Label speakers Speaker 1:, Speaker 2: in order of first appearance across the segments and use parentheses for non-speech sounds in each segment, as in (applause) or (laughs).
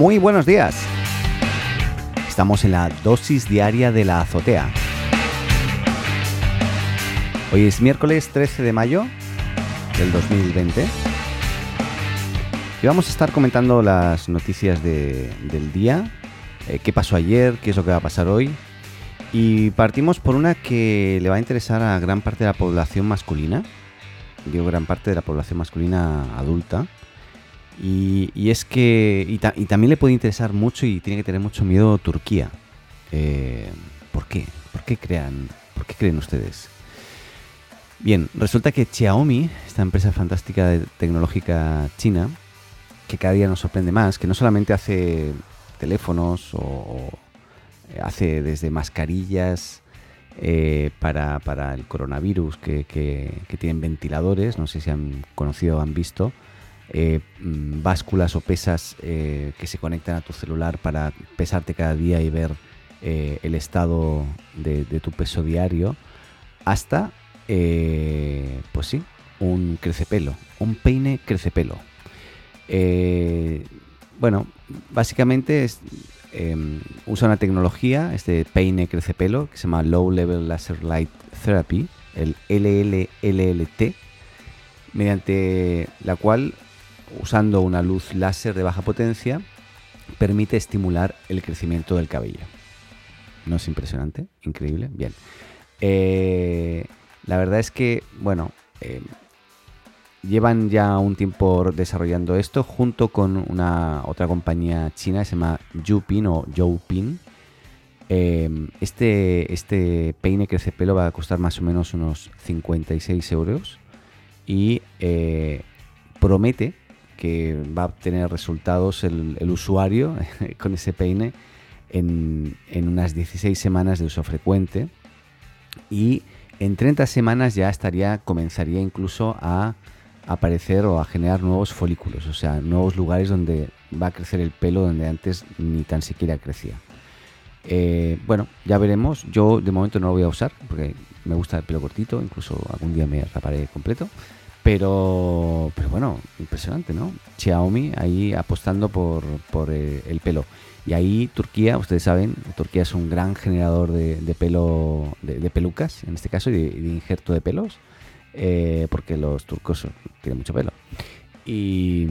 Speaker 1: Muy buenos días. Estamos en la dosis diaria de la azotea. Hoy es miércoles 13 de mayo del 2020. Y vamos a estar comentando las noticias del día, eh, qué pasó ayer, qué es lo que va a pasar hoy. Y partimos por una que le va a interesar a gran parte de la población masculina, digo gran parte de la población masculina adulta, y, es que, y, también le puede interesar mucho y tiene que tener mucho miedo Turquía. Eh, ¿Por qué? ¿Por qué crean? ¿Por qué creen ustedes? Bien, resulta que Xiaomi, esta empresa fantástica tecnológica china, que cada día nos sorprende más, que no solamente hace teléfonos o, hace desde mascarillas eh, para, el coronavirus que, que, tienen ventiladores, no sé si han conocido o han visto, eh, mm, básculas o pesas eh, que se conectan a tu celular para pesarte cada día y ver eh, el estado de, tu peso diario, hasta, pues sí, un crecepelo, un peine crecepelo. bueno, básicamente em, usa una tecnología, este peine crecepelo, que se llama Low Level Laser Light Therapy, el LLLLT, mediante la cual usando una luz láser de baja potencia, permite estimular el crecimiento del cabello. ¿No es impresionante? Increíble. Bien. Eh, la verdad es que, bueno, eh, llevan ya un tiempo desarrollando esto junto con una otra compañía china que se llama Yupin o Youpin. Eh, este, este peine crece pelo va a costar más o menos unos 56 euros y promete que va a obtener resultados el, usuario (laughs) con ese peine en, unas 16 semanas de uso frecuente y en 30 semanas ya estaría, comenzaría incluso a aparecer o a generar nuevos folículos, o sea, nuevos lugares donde va a crecer el pelo donde antes ni tan siquiera crecía. Eh, bueno, ya veremos. Yo de momento no lo voy a usar porque me gusta el pelo cortito, incluso algún día me raparé completo. Pero, pero bueno, impresionante, ¿no? Xiaomi ahí apostando por, eh, el pelo. Y ahí Turquía, ustedes saben, Turquía es un gran generador de, pelo, de, pelucas, en este caso, y de, injerto de pelos, eh, porque los turcos tienen mucho pelo. Y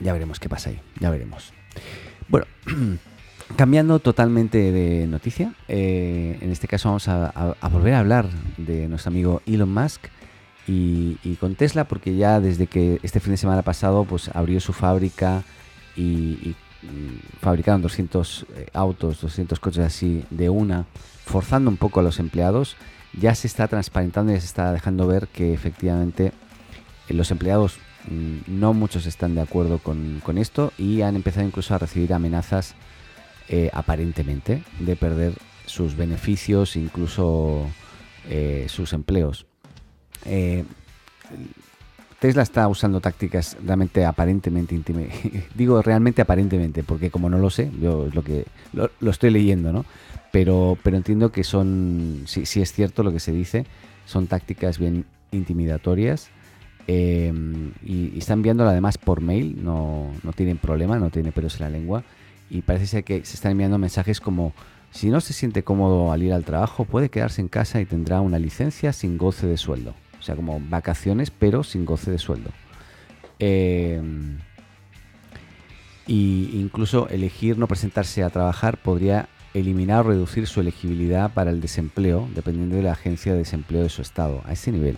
Speaker 1: ya veremos qué pasa ahí, ya veremos. Bueno, (clears throat) cambiando totalmente de noticia, eh, en este caso vamos a volver a hablar de nuestro amigo Elon Musk y, con Tesla porque ya desde que este fin de semana pasado pues abrió su fábrica y, fabricaron 200 eh, autos, 200 coches así de una, forzando un poco a los empleados, ya se está transparentando y se está dejando ver que efectivamente eh, los empleados mm, no muchos están de acuerdo con, esto y han empezado incluso a recibir amenazas eh, aparentemente de perder sus beneficios, incluso sus empleos. Eh, Tesla está usando tácticas realmente aparentemente (laughs) Digo realmente aparentemente, porque como no lo sé, yo lo que lo, estoy leyendo, ¿no? Pero, pero entiendo que son, si, es cierto lo que se dice, son tácticas bien intimidatorias. Eh, y, están enviándola además por mail, no, no tienen problema, no tiene pelos en la lengua. Y parece ser que se están enviando mensajes como si no se siente cómodo al ir al trabajo, puede quedarse en casa y tendrá una licencia sin goce de sueldo. O sea, como vacaciones, pero sin goce de sueldo. Eh, y incluso elegir no presentarse a trabajar podría eliminar o reducir su elegibilidad para el desempleo, dependiendo de la agencia de desempleo de su estado, a ese nivel.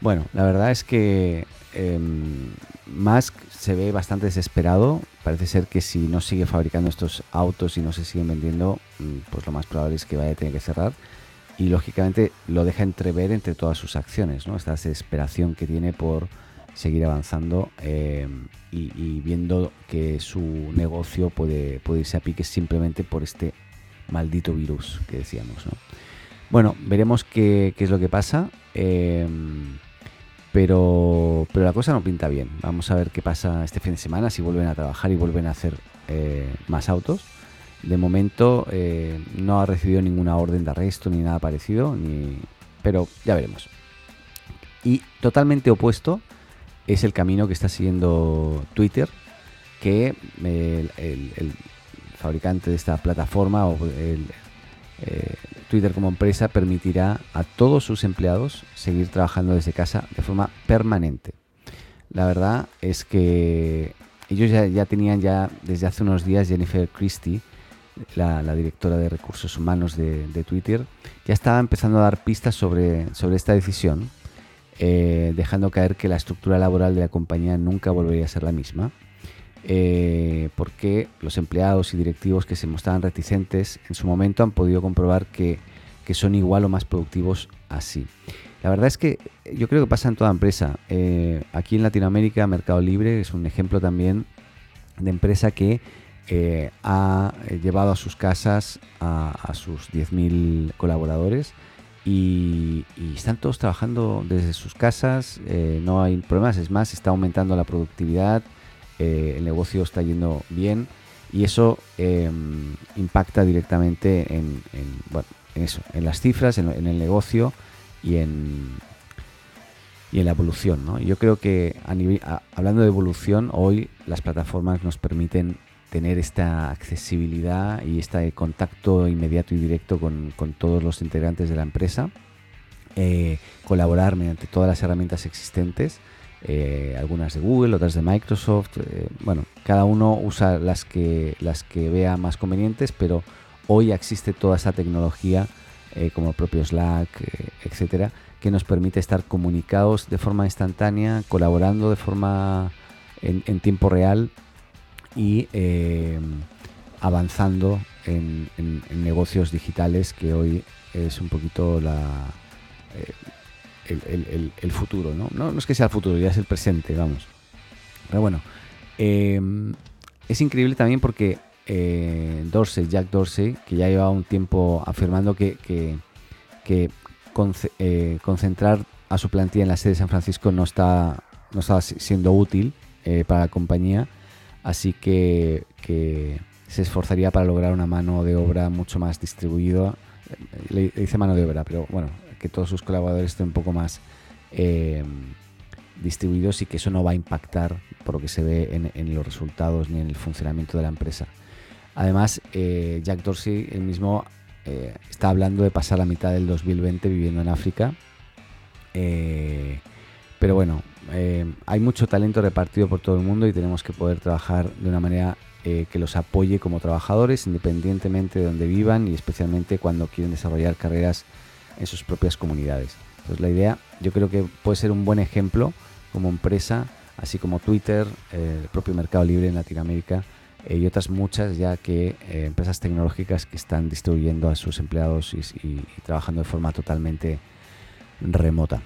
Speaker 1: Bueno, la verdad es que em, Musk se ve bastante desesperado. Parece ser que si no sigue fabricando estos autos y no se siguen vendiendo, mm, pues lo más probable es que vaya a tener que cerrar y lógicamente lo deja entrever entre todas sus acciones, ¿no? Esta desesperación que tiene por seguir avanzando eh, y, viendo que su negocio puede, puede, irse a pique simplemente por este maldito virus que decíamos, ¿no? Bueno, veremos qué, es lo que pasa, eh, pero, pero la cosa no pinta bien. Vamos a ver qué pasa este fin de semana, si vuelven a trabajar y vuelven a hacer eh, más autos. De momento eh, no ha recibido ninguna orden de arresto ni nada parecido, pero ya veremos. Y totalmente opuesto es el camino que está siguiendo Twitter, que el, fabricante de esta plataforma o el, eh, Twitter como empresa permitirá a todos sus empleados seguir trabajando desde casa de forma permanente. La verdad es que ellos ya, tenían ya desde hace unos días Jennifer Christie, la, directora de recursos humanos de, Twitter, ya estaba empezando a dar pistas sobre, sobre esta decisión, eh, dejando caer que la estructura laboral de la compañía nunca volvería a ser la misma eh, porque los empleados y directivos que se mostraban reticentes en su momento han podido comprobar que, son igual o más productivos así. La verdad es que yo creo que pasa en toda empresa. Eh, aquí en Latinoamérica, Mercado Libre es un ejemplo también de empresa que eh, ha llevado a sus casas a, sus 10.000 colaboradores y, están todos trabajando desde sus casas, no hay problemas, es más, está aumentando la productividad, eh, el negocio está yendo bien y eso em, impacta directamente en, eso, en las cifras, en, el negocio y en, y en la evolución. Yo creo que hablando de evolución, hoy las plataformas nos permiten tener esta accesibilidad y este contacto inmediato y directo con, todos los integrantes de la empresa, eh, colaborar mediante todas las herramientas existentes eh, algunas de Google, otras de Microsoft. Eh, bueno, cada uno usa las que, las que vea más convenientes, pero hoy existe toda esa tecnología, como el propio Slack, etcétera, que nos permite estar comunicados de forma instantánea, colaborando de forma en, tiempo real y avanzando en, negocios digitales, que hoy es un poquito la el, futuro, ¿no? ¿no? es que sea el futuro, ya es el presente, vamos. Pero bueno, em, es increíble también porque eh, Dorsey, Jack Dorsey, que ya lleva un tiempo afirmando que, que, eh, concentrar a su plantilla en la sede de San Francisco no está, no está siendo útil eh, para la compañía, así que, se esforzaría para lograr una mano de obra mucho más distribuida. Le, le dice mano de obra, pero bueno, que todos sus colaboradores estén un poco más eh, distribuidos y que eso no va a impactar por lo que se ve en, los resultados ni en el funcionamiento de la empresa. Además, eh, Jack Dorsey él mismo eh, está hablando de pasar la mitad del 2020 viviendo en África. pero bueno, hay mucho talento repartido por todo el mundo y tenemos que poder trabajar de una manera que los apoye como trabajadores, independientemente de donde vivan y especialmente cuando quieren desarrollar carreras en sus propias comunidades. Entonces la idea yo creo que puede ser un buen ejemplo como empresa, así como Twitter, eh, el propio Mercado Libre en Latinoamérica eh, y otras muchas ya que eh, empresas tecnológicas que están distribuyendo a sus empleados y, trabajando de forma totalmente remota.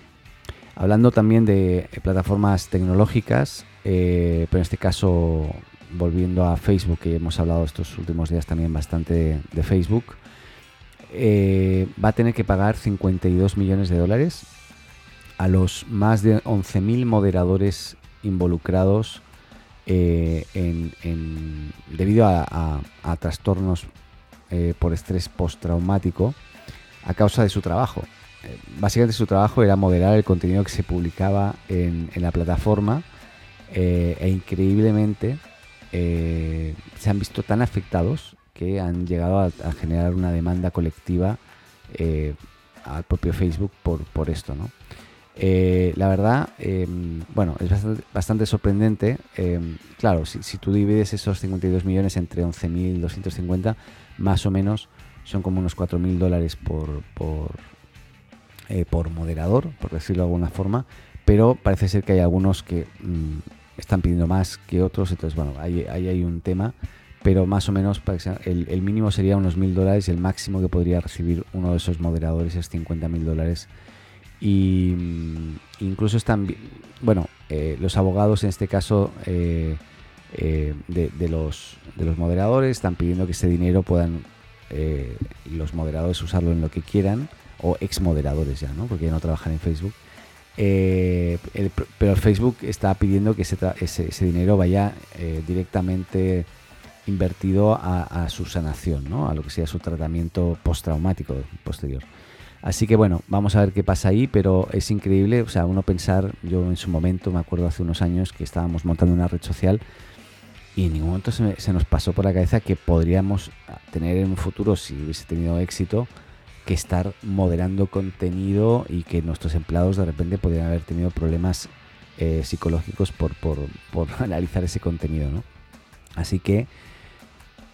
Speaker 1: Hablando también de plataformas tecnológicas, pero en este caso volviendo a Facebook, que hemos hablado estos últimos días también bastante de Facebook, eh, va a tener que pagar 52 millones de dólares a los más de 11.000 moderadores involucrados eh, en, debido a, trastornos eh, por estrés postraumático a causa de su trabajo. básicamente su trabajo era moderar el contenido que se publicaba en, la plataforma e increíblemente se han visto tan afectados que han llegado a, generar una demanda colectiva eh, al propio Facebook por, por esto, ¿no? Eh, la verdad, em, bueno, es bastante, sorprendente. Em, claro, si, tú divides esos 52 millones entre 11.250, más o menos son como unos 4.000 dólares por, por, eh, por, moderador, por decirlo de alguna forma, pero parece ser que hay algunos que mm, están pidiendo más que otros, entonces, bueno, ahí, ahí hay un tema pero más o menos el, mínimo sería unos mil dólares y el máximo que podría recibir uno de esos moderadores es 50 mil dólares. Y mm, incluso están, bueno, eh, los abogados en este caso eh, eh, de, los, de los moderadores están pidiendo que ese dinero puedan los moderadores usarlo en lo que quieran, o ex moderadores ya, ¿no? Porque ya no trabajan en Facebook. pero el Facebook está pidiendo que ese, dinero vaya directamente invertido a, su sanación, ¿no? a lo que sea su tratamiento postraumático posterior. Así que bueno, vamos a ver qué pasa ahí, pero es increíble, o sea, uno pensar, yo en su momento me acuerdo hace unos años que estábamos montando una red social y en ningún momento se, nos pasó por la cabeza que podríamos tener en un futuro, si hubiese tenido éxito, que estar moderando contenido y que nuestros empleados de repente podrían haber tenido problemas eh, psicológicos por, por, por, (laughs) analizar ese contenido. ¿no? Así que,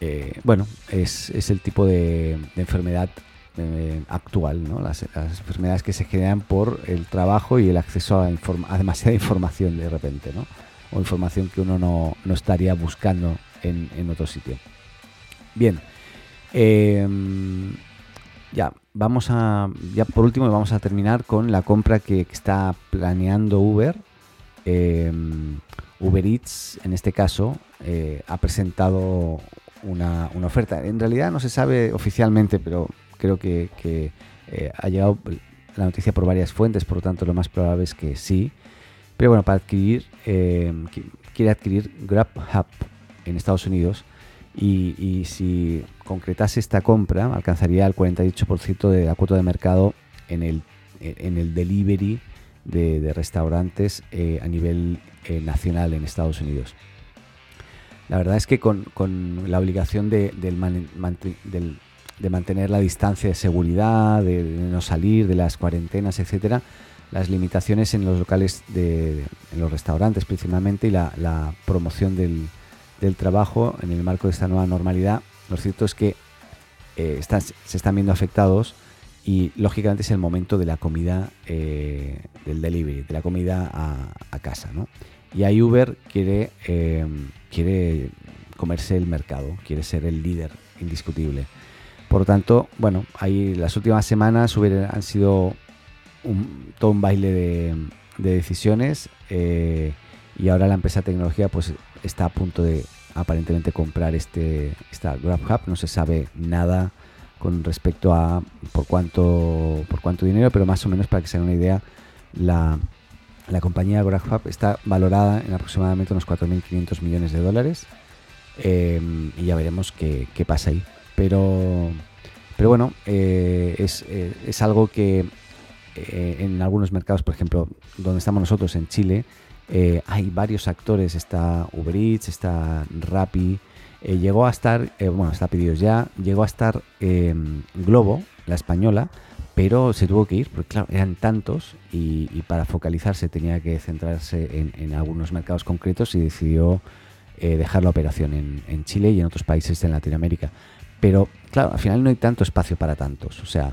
Speaker 1: eh, bueno, es, es, el tipo de, enfermedad eh, actual, ¿no? Las, las, enfermedades que se generan por el trabajo y el acceso a, a demasiada información de repente, ¿no? o información que uno no, no estaría buscando en, en, otro sitio. Bien, eh, ya vamos a, ya por último vamos a terminar con la compra que está planeando Uber. Eh, Uber Eats, en este caso, eh, ha presentado una, oferta. En realidad no se sabe oficialmente, pero creo que, eh, ha llegado la noticia por varias fuentes, por lo tanto lo más probable es que sí. Pero bueno, para adquirir, eh, quiere adquirir GrabHub en Estados Unidos y, si concretase esta compra alcanzaría el 48% de la cuota de mercado en el, en el delivery de, restaurantes eh, a nivel eh, nacional en Estados Unidos. La verdad es que con, con la obligación de, del, de, mantener la distancia de seguridad, de, de no salir, de las cuarentenas, etcétera, las limitaciones en los locales, de, en los restaurantes principalmente y la, la promoción del, del, trabajo en el marco de esta nueva normalidad, lo cierto es que eh, están, se están viendo afectados y lógicamente es el momento de la comida eh, del delivery, de la comida a, casa. ¿no? Y ahí Uber quiere, eh, quiere comerse el mercado, quiere ser el líder indiscutible. Por lo tanto, bueno, ahí las últimas semanas Uber han sido un, todo un baile de, de decisiones eh, y ahora la empresa de tecnología pues está a punto de aparentemente comprar este esta GrabHub no se sabe nada con respecto a por cuánto por cuánto dinero pero más o menos para que se hagan una idea la, la compañía GrabHub está valorada en aproximadamente unos 4.500 millones de dólares. Eh, y ya veremos qué, qué, pasa ahí. Pero pero bueno eh, es, eh, es algo que eh, en algunos mercados, por ejemplo, donde estamos nosotros, en Chile, eh, hay varios actores, está Uber Eats, está Rappi, eh, llegó a estar, eh, bueno, está pedidos ya, llegó a estar em, Globo, la española, pero se tuvo que ir, porque claro, eran tantos y, para focalizarse tenía que centrarse en, en, algunos mercados concretos y decidió dejar la operación en, en Chile y en otros países de Latinoamérica. Pero claro, al final no hay tanto espacio para tantos, o sea,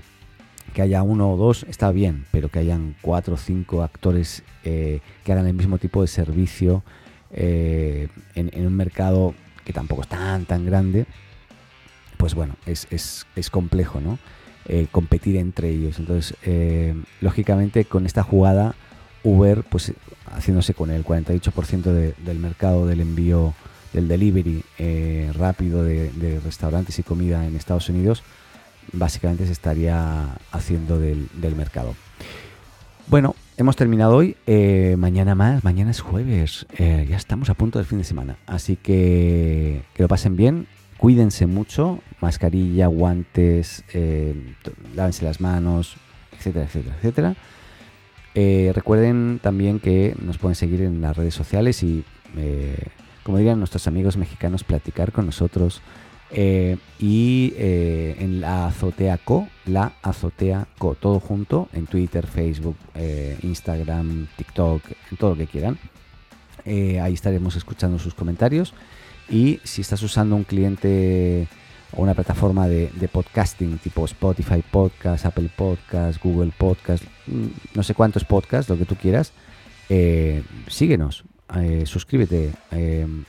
Speaker 1: que haya uno o dos está bien, pero que hayan cuatro o cinco actores eh, que hagan el mismo tipo de servicio eh, en, un mercado que tampoco es tan tan grande, pues bueno, es, es, es complejo, ¿no? Eh, competir entre ellos. Entonces, lógicamente, con esta jugada, Uber, pues haciéndose con el 48% de, del mercado del envío del delivery rápido de restaurantes y comida en Estados Unidos, básicamente se estaría haciendo del, del mercado. Bueno, hemos terminado hoy. Eh, mañana más, mañana es jueves. Eh, ya estamos a punto del fin de semana. Así que que lo pasen bien. Cuídense mucho. Mascarilla, guantes, eh, lávense las manos, etcétera, etcétera, etcétera. Eh, recuerden también que nos pueden seguir en las redes sociales y, como dirían nuestros amigos mexicanos, platicar con nosotros eh, y eh, en la Azotea Co, la Azotea Co, todo junto en Twitter, Facebook, eh, Instagram, TikTok, en todo lo que quieran. Ahí estaremos escuchando sus comentarios. Y si estás usando un cliente o una plataforma de, de podcasting tipo Spotify Podcast, Apple Podcast, Google Podcast, mm, no sé cuántos podcasts, lo que tú quieras, síguenos, suscríbete,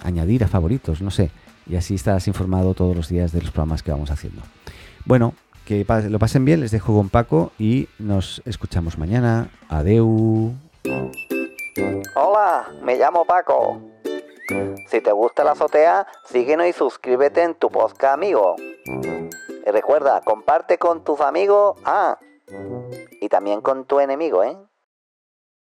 Speaker 1: añadir a favoritos, no sé y así estarás informado todos los días de los programas que vamos haciendo. Bueno, que lo pasen bien, les dejo con Paco y nos escuchamos mañana. Adeu.
Speaker 2: Hola, me llamo Paco. Si te gusta la azotea, síguenos y suscríbete en tu podcast amigo. Y recuerda, comparte con tus amigos, ah, y también con tu enemigo, ¿eh?